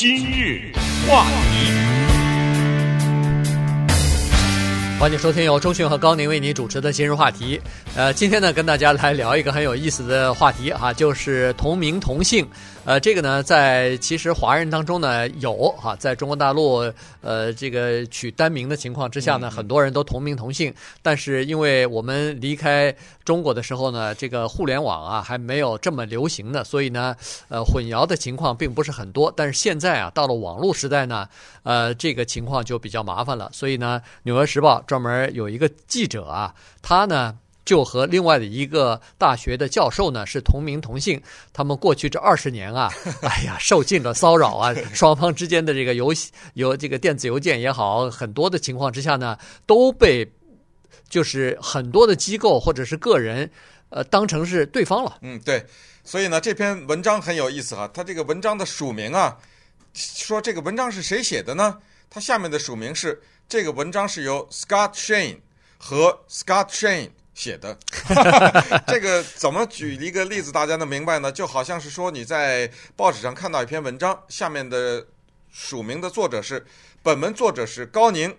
今日话题，欢迎收听由周迅和高宁为您主持的今日话题。呃，今天呢，跟大家来聊一个很有意思的话题哈、啊，就是同名同姓。呃，这个呢，在其实华人当中呢有哈、啊，在中国大陆呃这个取单名的情况之下呢，很多人都同名同姓。但是因为我们离开中国的时候呢，这个互联网啊还没有这么流行的，所以呢，呃，混淆的情况并不是很多。但是现在啊，到了网络时代呢，呃，这个情况就比较麻烦了。所以呢，《纽约时报》专门有一个记者啊，他呢。就和另外的一个大学的教授呢是同名同姓，他们过去这二十年啊，哎呀，受尽了骚扰啊，双方之间的这个邮邮这个电子邮件也好，很多的情况之下呢，都被就是很多的机构或者是个人呃当成是对方了。嗯，对，所以呢，这篇文章很有意思啊，他这个文章的署名啊，说这个文章是谁写的呢？他下面的署名是这个文章是由 Scott Shane 和 Scott Shane。写的，这个怎么举一个例子，大家能明白呢？就好像是说你在报纸上看到一篇文章，下面的署名的作者是本文作者是高宁，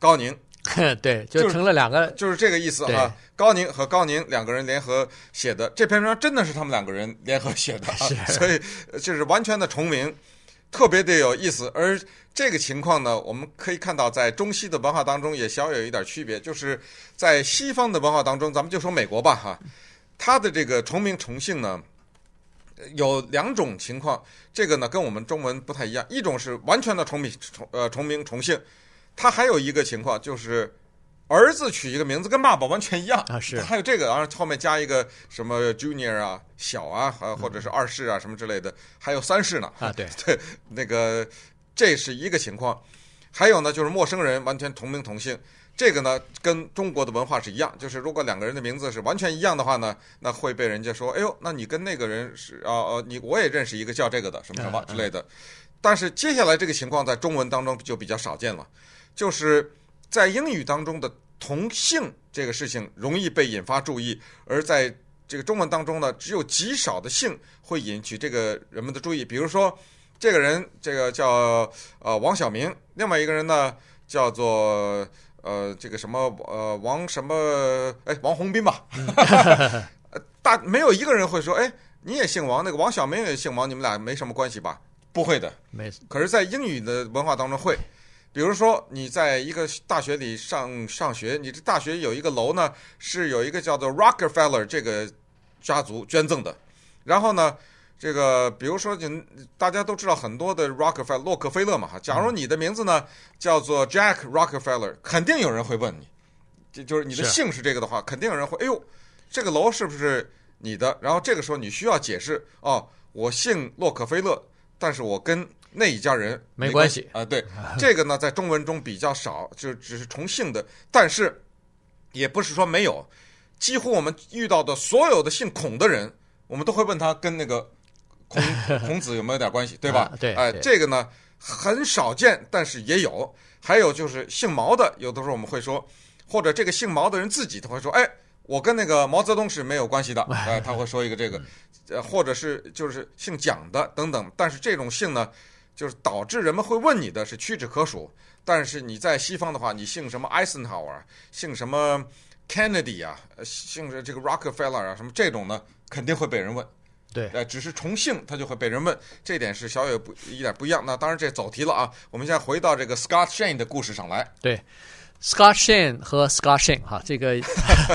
高宁，对，就成了两个，就是、就是这个意思啊。高宁和高宁两个人联合写的这篇文章，真的是他们两个人联合写的啊，所以就是完全的重名。特别的有意思，而这个情况呢，我们可以看到，在中西的文化当中也小有一点区别，就是在西方的文化当中，咱们就说美国吧，哈，它的这个重名重姓呢，有两种情况，这个呢跟我们中文不太一样，一种是完全的重名重呃重名重姓，它还有一个情况就是。儿子取一个名字跟爸爸完全一样啊，是还有这个，然后后面加一个什么 Junior 啊，小啊，或者是二世啊什么之类的，还有三世呢啊，对 对，那个这是一个情况。还有呢，就是陌生人完全同名同姓，这个呢跟中国的文化是一样，就是如果两个人的名字是完全一样的话呢，那会被人家说，哎呦，那你跟那个人是啊呃，你我也认识一个叫这个的什么什么之类的。但是接下来这个情况在中文当中就比较少见了，就是。在英语当中的同姓这个事情容易被引发注意，而在这个中文当中呢，只有极少的姓会引起这个人们的注意。比如说，这个人这个叫呃王晓明，另外一个人呢叫做呃这个什么呃王什么哎王宏斌吧，大没有一个人会说哎你也姓王，那个王晓明也姓王，你们俩没什么关系吧？不会的，没。可是，在英语的文化当中会。比如说，你在一个大学里上上学，你这大学有一个楼呢，是有一个叫做 Rockefeller 这个家族捐赠的。然后呢，这个比如说，大家都知道很多的 Rockefeller 洛克菲勒嘛哈。假如你的名字呢叫做 Jack Rockefeller，肯定有人会问你，就就是你的姓是这个的话，肯定有人会，哎呦，这个楼是不是你的？然后这个时候你需要解释，哦，我姓洛克菲勒，但是我跟那一家人没关系啊，对，这个呢在中文中比较少，就只是重姓的，但是也不是说没有，几乎我们遇到的所有的姓孔的人，我们都会问他跟那个孔 孔子有没有点关系，对吧？对，哎，这个呢很少见，但是也有。还有就是姓毛的，有的时候我们会说，或者这个姓毛的人自己他会说，哎，我跟那个毛泽东是没有关系的，哎，他会说一个这个，呃，或者是就是姓蒋的等等，但是这种姓呢。就是导致人们会问你的是屈指可数，但是你在西方的话，你姓什么 Eisenhower，姓什么 Kennedy 啊，姓这个 Rockefeller 啊，什么这种呢，肯定会被人问。对，呃，只是重姓他就会被人问，这点是小野不一点不一样。那当然这走题了啊，我们现在回到这个 Scott Shane 的故事上来。对。Scott Shane 和 Scott Shane 哈，这个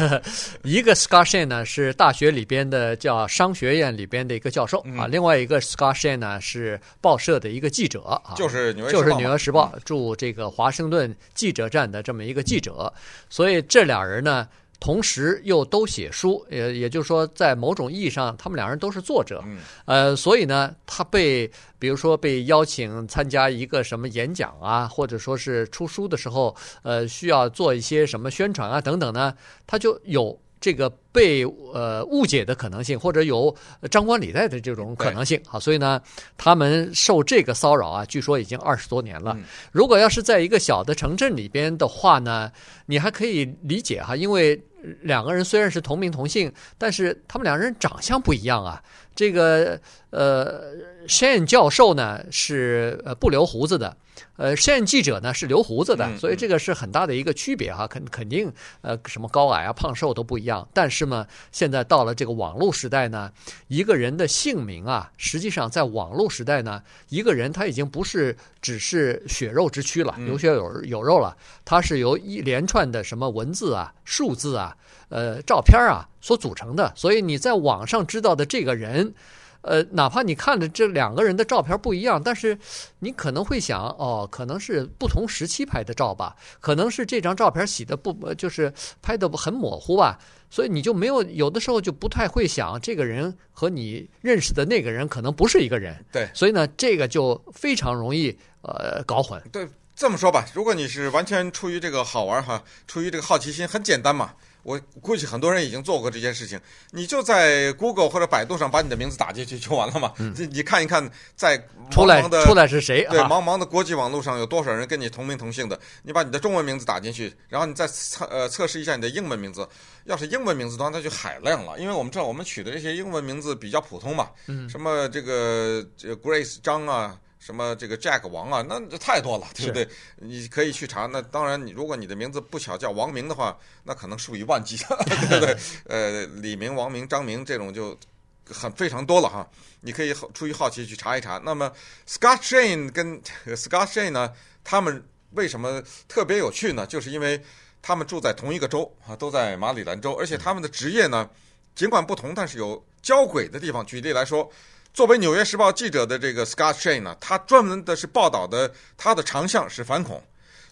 一个 Scott Shane 呢是大学里边的叫商学院里边的一个教授啊，另外一个 Scott Shane 呢是报社的一个记者啊，就是纽约就是纽约时报驻这个华盛顿记者站的这么一个记者，所以这俩人呢。同时又都写书，也也就是说，在某种意义上，他们两人都是作者。呃，所以呢，他被比如说被邀请参加一个什么演讲啊，或者说是出书的时候，呃，需要做一些什么宣传啊等等呢，他就有这个被呃误解的可能性，或者有张冠李戴的这种可能性啊。所以呢，他们受这个骚扰啊，据说已经二十多年了。如果要是在一个小的城镇里边的话呢，你还可以理解哈，因为。两个人虽然是同名同姓，但是他们两个人长相不一样啊。这个呃，Shane 教授呢是呃不留胡子的。呃，Shane 记者呢是留胡子的，嗯、所以这个是很大的一个区别哈，肯肯定呃什么高矮啊、胖瘦都不一样。但是嘛，现在到了这个网络时代呢，一个人的姓名啊，实际上在网络时代呢，一个人他已经不是只是血肉之躯了，有血有有肉了，他是由一连串的什么文字啊、数字啊、呃照片啊所组成的。所以你在网上知道的这个人。呃，哪怕你看着这两个人的照片不一样，但是你可能会想，哦，可能是不同时期拍的照吧，可能是这张照片洗的不，就是拍的很模糊吧，所以你就没有有的时候就不太会想，这个人和你认识的那个人可能不是一个人。对，所以呢，这个就非常容易呃搞混。对，这么说吧，如果你是完全出于这个好玩哈，出于这个好奇心，很简单嘛。我估计很多人已经做过这件事情，你就在 Google 或者百度上把你的名字打进去就完了嘛。嗯、你看一看，在茫茫的出来出来是谁？对，茫茫的国际网络上有多少人跟你同名同姓的？你把你的中文名字打进去，然后你再测呃测试一下你的英文名字。要是英文名字的话，那就海量了，因为我们知道我们取的这些英文名字比较普通嘛。嗯。什么这个 Grace 张啊。什么这个 Jack 王啊，那这太多了，对不对？你可以去查。那当然，你如果你的名字不巧叫王明的话，那可能数以万计，对不对？呃，李明、王明、张明这种就很非常多了哈。你可以出于好奇去查一查。那么 Scott Shane 跟 Scott Shane 呢，他们为什么特别有趣呢？就是因为他们住在同一个州啊，都在马里兰州，而且他们的职业呢，尽管不同，但是有交轨的地方。举例来说。作为《纽约时报》记者的这个 Scott Shane 呢，他专门的是报道的，他的长项是反恐，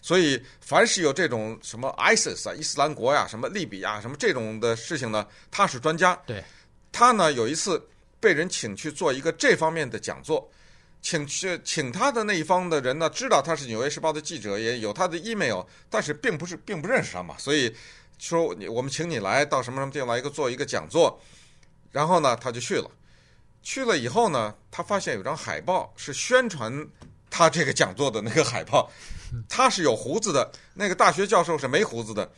所以凡是有这种什么 ISIS 啊、伊斯兰国呀、什么利比亚什么这种的事情呢，他是专家。对，他呢有一次被人请去做一个这方面的讲座，请去请他的那一方的人呢，知道他是《纽约时报》的记者，也有他的 email，但是并不是并不认识他嘛，所以说你我们请你来到什么什么地方来一个做一个讲座，然后呢他就去了。去了以后呢，他发现有张海报是宣传他这个讲座的那个海报，他是有胡子的，那个大学教授是没胡子的。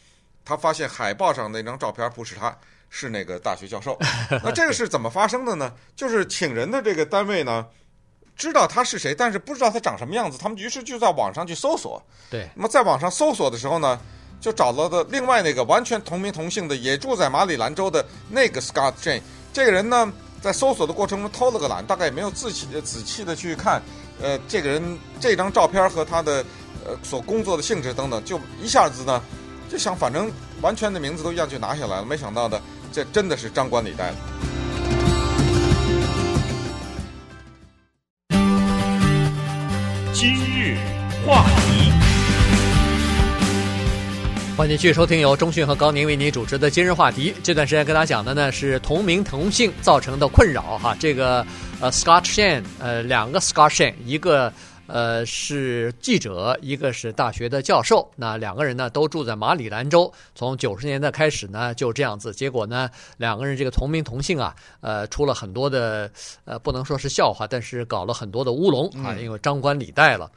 他发现海报上那张照片不是他，是那个大学教授。那这个是怎么发生的呢？就是请人的这个单位呢，知道他是谁，但是不知道他长什么样子。他们于是就在网上去搜索。对。那么在网上搜索的时候呢，就找到的另外那个完全同名同姓的，也住在马里兰州的那个 Scott Shane 这个人呢。在搜索的过程中偷了个懒，大概也没有仔细仔细的去看，呃，这个人这张照片和他的呃所工作的性质等等，就一下子呢就想反正完全的名字都一样就拿下来了，没想到的这真的是张冠李戴了。今日话题。欢迎继续收听由中讯和高宁为您主持的今日话题。这段时间跟大家讲的呢是同名同姓造成的困扰哈。这个呃，Scott Shane，呃，两个 Scott Shane，一个呃是记者，一个是大学的教授。那两个人呢都住在马里兰州，从九十年代开始呢就这样子。结果呢两个人这个同名同姓啊，呃，出了很多的呃不能说是笑话，但是搞了很多的乌龙啊，因为张冠李戴了。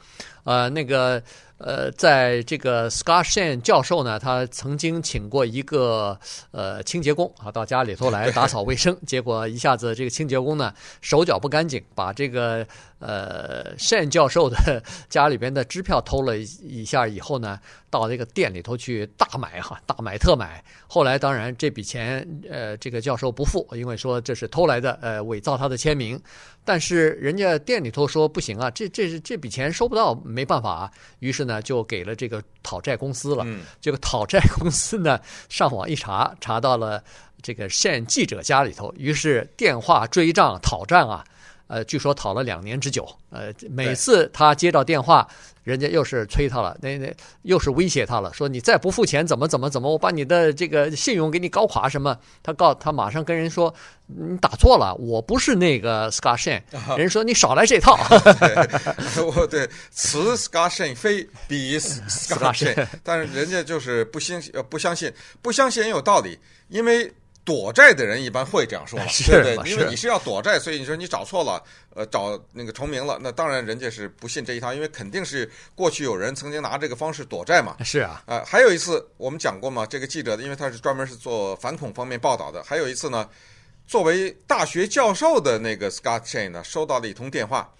呃，那个。呃，在这个 Scott Shane 教授呢，他曾经请过一个呃清洁工啊到家里头来打扫卫生，结果一下子这个清洁工呢手脚不干净，把这个呃 Shane 教授的 家里边的支票偷了一下以后呢，到这个店里头去大买哈，大买特买。后来当然这笔钱呃这个教授不付，因为说这是偷来的，呃伪造他的签名。但是人家店里头说不行啊，这这是这笔钱收不到，没办法啊。于是呢就给了这个讨债公司了。这个讨债公司呢 上网一查，查到了这个 Shane 记者家里头，于是电话追账讨债啊。呃，据说讨了两年之久。呃，每次他接到电话，人家又是催他了，那那又是威胁他了，说你再不付钱，怎么怎么怎么，我把你的这个信用给你搞垮什么？他告他马上跟人说，你打错了，我不是那个 Shane。人说你少来这套。我对此 Shane 非彼 Shane，但是人家就是不相信，不相信，不相信也有道理，因为。躲债的人一般会这样说了，对不对？因为你是要躲债，所以你说你找错了，呃，找那个重名了，那当然人家是不信这一套，因为肯定是过去有人曾经拿这个方式躲债嘛。是啊，啊、呃，还有一次我们讲过嘛，这个记者因为他是专门是做反恐方面报道的，还有一次呢，作为大学教授的那个 Scott Shane 呢，收到了一通电话。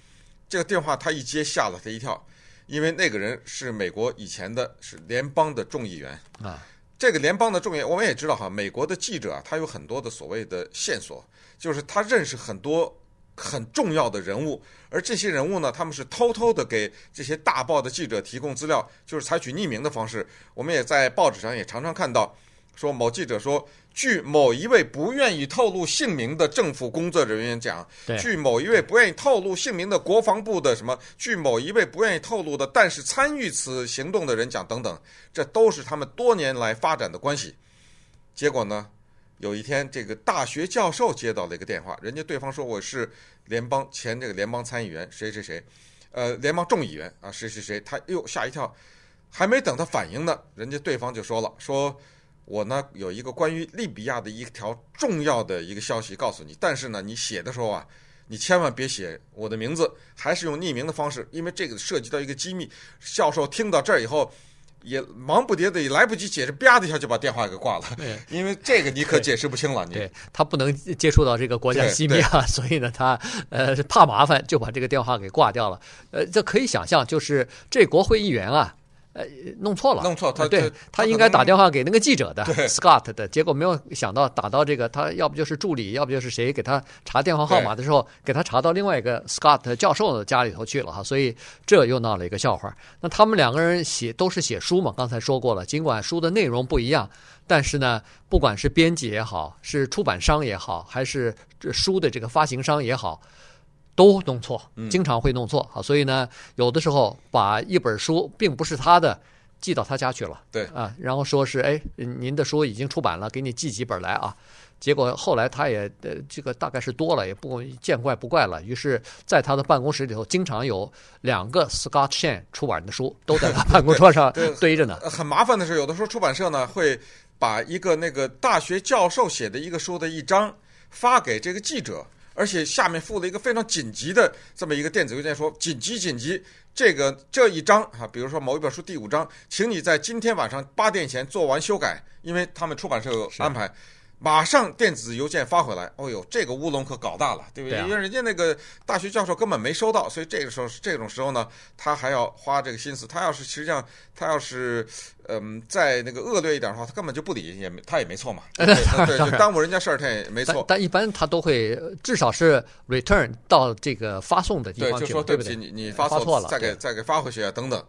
这个电话他一接，吓了他一跳，因为那个人是美国以前的是联邦的众议员啊。这个联邦的众议，我们也知道哈，美国的记者啊，他有很多的所谓的线索，就是他认识很多很重要的人物，而这些人物呢，他们是偷偷的给这些大报的记者提供资料，就是采取匿名的方式。我们也在报纸上也常常看到，说某记者说。据某一位不愿意透露姓名的政府工作人员讲，据某一位不愿意透露姓名的国防部的什么，据某一位不愿意透露的但是参与此行动的人讲等等，这都是他们多年来发展的关系。结果呢，有一天这个大学教授接到了一个电话，人家对方说我是联邦前这个联邦参议员谁谁谁，呃，联邦众议员啊谁谁谁，他又吓一跳，还没等他反应呢，人家对方就说了说。我呢有一个关于利比亚的一条重要的一个消息告诉你，但是呢，你写的时候啊，你千万别写我的名字，还是用匿名的方式，因为这个涉及到一个机密。教授听到这儿以后，也忙不迭的，也来不及解释，啪的一下就把电话给挂了。因为这个你可解释不清了。你对他不能接触到这个国家机密啊，所以呢，他呃怕麻烦，就把这个电话给挂掉了。呃，这可以想象，就是这国会议员啊。呃，弄错了，弄错，他对他应该打电话给那个记者的 Scott 的，结果没有想到打到这个，他要不就是助理，要不就是谁给他查电话号码的时候，给他查到另外一个 Scott 教授的家里头去了哈，所以这又闹了一个笑话。那他们两个人写都是写书嘛，刚才说过了，尽管书的内容不一样，但是呢，不管是编辑也好，是出版商也好，还是书的这个发行商也好。都弄错，经常会弄错啊，所以呢，有的时候把一本书并不是他的寄到他家去了，对啊，然后说是哎，您的书已经出版了，给你寄几本来啊。结果后来他也呃，这个大概是多了，也不见怪不怪了。于是，在他的办公室里头，经常有两个 Scott Shane 出版的书都在他办公桌上 堆着呢。很麻烦的是，有的时候出版社呢会把一个那个大学教授写的一个书的一章发给这个记者。而且下面附了一个非常紧急的这么一个电子邮件，说紧急紧急，这个这一章啊，比如说某一本书第五章，请你在今天晚上八点前做完修改，因为他们出版社有安排。马上电子邮件发回来，哦呦，这个乌龙可搞大了，对不对？因为人家那个大学教授根本没收到，所以这个时候这种时候呢，他还要花这个心思。他要是实际上他要是嗯再那个恶劣一点的话，他根本就不理，也没他也没错嘛，对 对，耽误人家事儿，他也没错。但，但一般他都会至少是 return 到这个发送的地方去，对，就说对不起，你你发错了，再给再给发回去啊等等。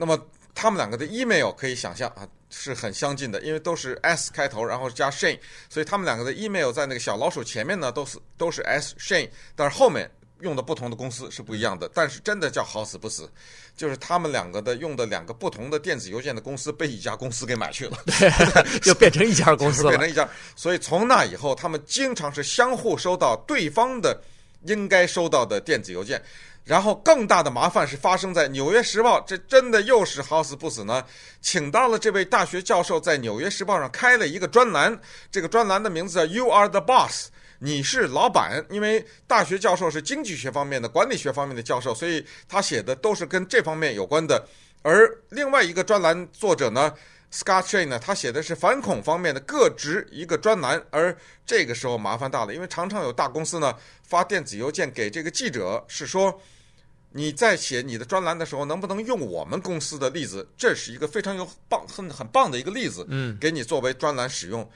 那么他们两个的 email 可以想象啊。是很相近的，因为都是 S 开头，然后加 Shane，所以他们两个的 email 在那个小老鼠前面呢，都是都是 S Shane，但是后面用的不同的公司是不一样的。但是真的叫好死不死，就是他们两个的用的两个不同的电子邮件的公司被一家公司给买去了，就变成一家公司了，变成一家。所以从那以后，他们经常是相互收到对方的应该收到的电子邮件。然后更大的麻烦是发生在《纽约时报》，这真的又是好死不死呢，请到了这位大学教授，在《纽约时报》上开了一个专栏，这个专栏的名字叫 “You are the boss”，你是老板。因为大学教授是经济学方面的、管理学方面的教授，所以他写的都是跟这方面有关的。而另外一个专栏作者呢，Scott Shane 呢，他写的是反恐方面的，各执一个专栏。而这个时候麻烦大了，因为常常有大公司呢发电子邮件给这个记者，是说。你在写你的专栏的时候，能不能用我们公司的例子？这是一个非常有棒、很很棒的一个例子，嗯，给你作为专栏使用。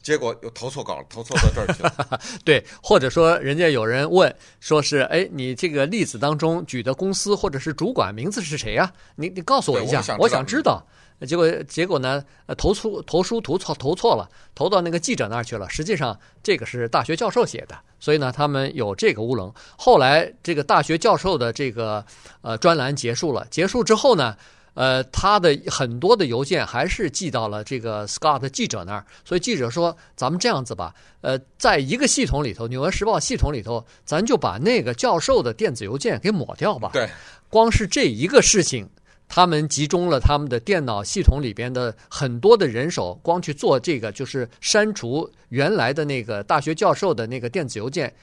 结果又投错稿了，投错到这儿去了。对，或者说人家有人问，说是哎，你这个例子当中举的公司或者是主管名字是谁呀？你你告诉我一下，我想知道。结果结果呢？投出投书投错投错了，投到那个记者那儿去了。实际上这个是大学教授写的，所以呢，他们有这个乌龙。后来这个大学教授的这个呃专栏结束了，结束之后呢，呃，他的很多的邮件还是寄到了这个 Scott 记者那儿。所以记者说：“咱们这样子吧，呃，在一个系统里头，《纽约时报》系统里头，咱就把那个教授的电子邮件给抹掉吧。”对，光是这一个事情。他们集中了他们的电脑系统里边的很多的人手，光去做这个就是删除原来的那个大学教授的那个电子邮件，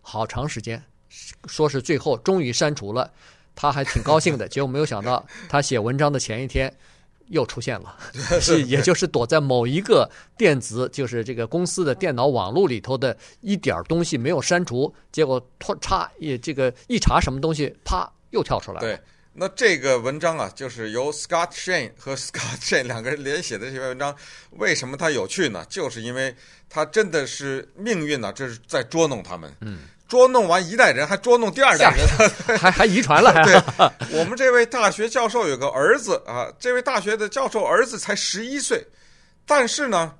好长时间，说是最后终于删除了，他还挺高兴的。结果没有想到，他写文章的前一天，又出现了，是也就是躲在某一个电子，就是这个公司的电脑网络里头的一点东西没有删除，结果突嚓也这个一查什么东西，啪又跳出来了。对，那这个文章啊，就是由 Scott Shane 和 Scott Shane 两个人联写的这篇文章，为什么它有趣呢？就是因为它真的是命运呢、啊，这是在捉弄他们。嗯。捉弄完一代人，还捉弄第二代人，还还遗传了。还对，我们这位大学教授有个儿子啊，这位大学的教授儿子才十一岁，但是呢，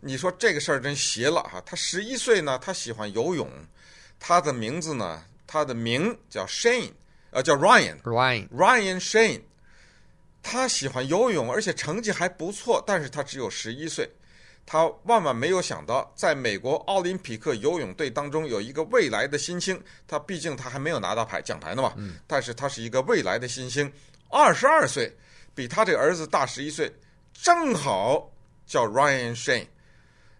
你说这个事儿真邪了哈。他十一岁呢，他喜欢游泳，他的名字呢，他的名叫 Shane，呃，叫 Ryan，Ryan Ryan Shane，他喜欢游泳，而且成绩还不错，但是他只有十一岁。他万万没有想到，在美国奥林匹克游泳队当中有一个未来的新星。他毕竟他还没有拿到牌奖牌呢嘛，但是他是一个未来的新星，二十二岁，比他这个儿子大十一岁，正好叫 Ryan Shane。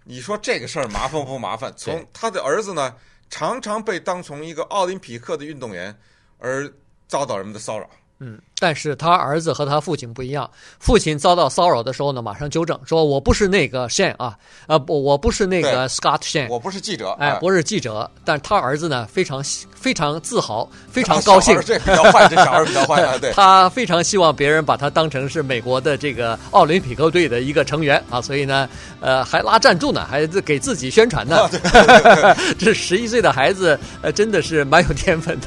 你说这个事儿麻烦不麻烦？从他的儿子呢，常常被当成一个奥林匹克的运动员而遭到人们的骚扰。嗯，但是他儿子和他父亲不一样，父亲遭到骚扰的时候呢，马上纠正，说我不是那个 Shane 啊，呃不，我不是那个 Scott Shane，我不是记者，哎，不是记者，但是他儿子呢，非常非常自豪，非常高兴，这比较坏，这小孩比较坏啊，对，他非常希望别人把他当成是美国的这个奥林匹克队的一个成员啊，所以呢，呃，还拉赞助呢，还给自己宣传呢，这十一岁的孩子，呃，真的是蛮有天分的。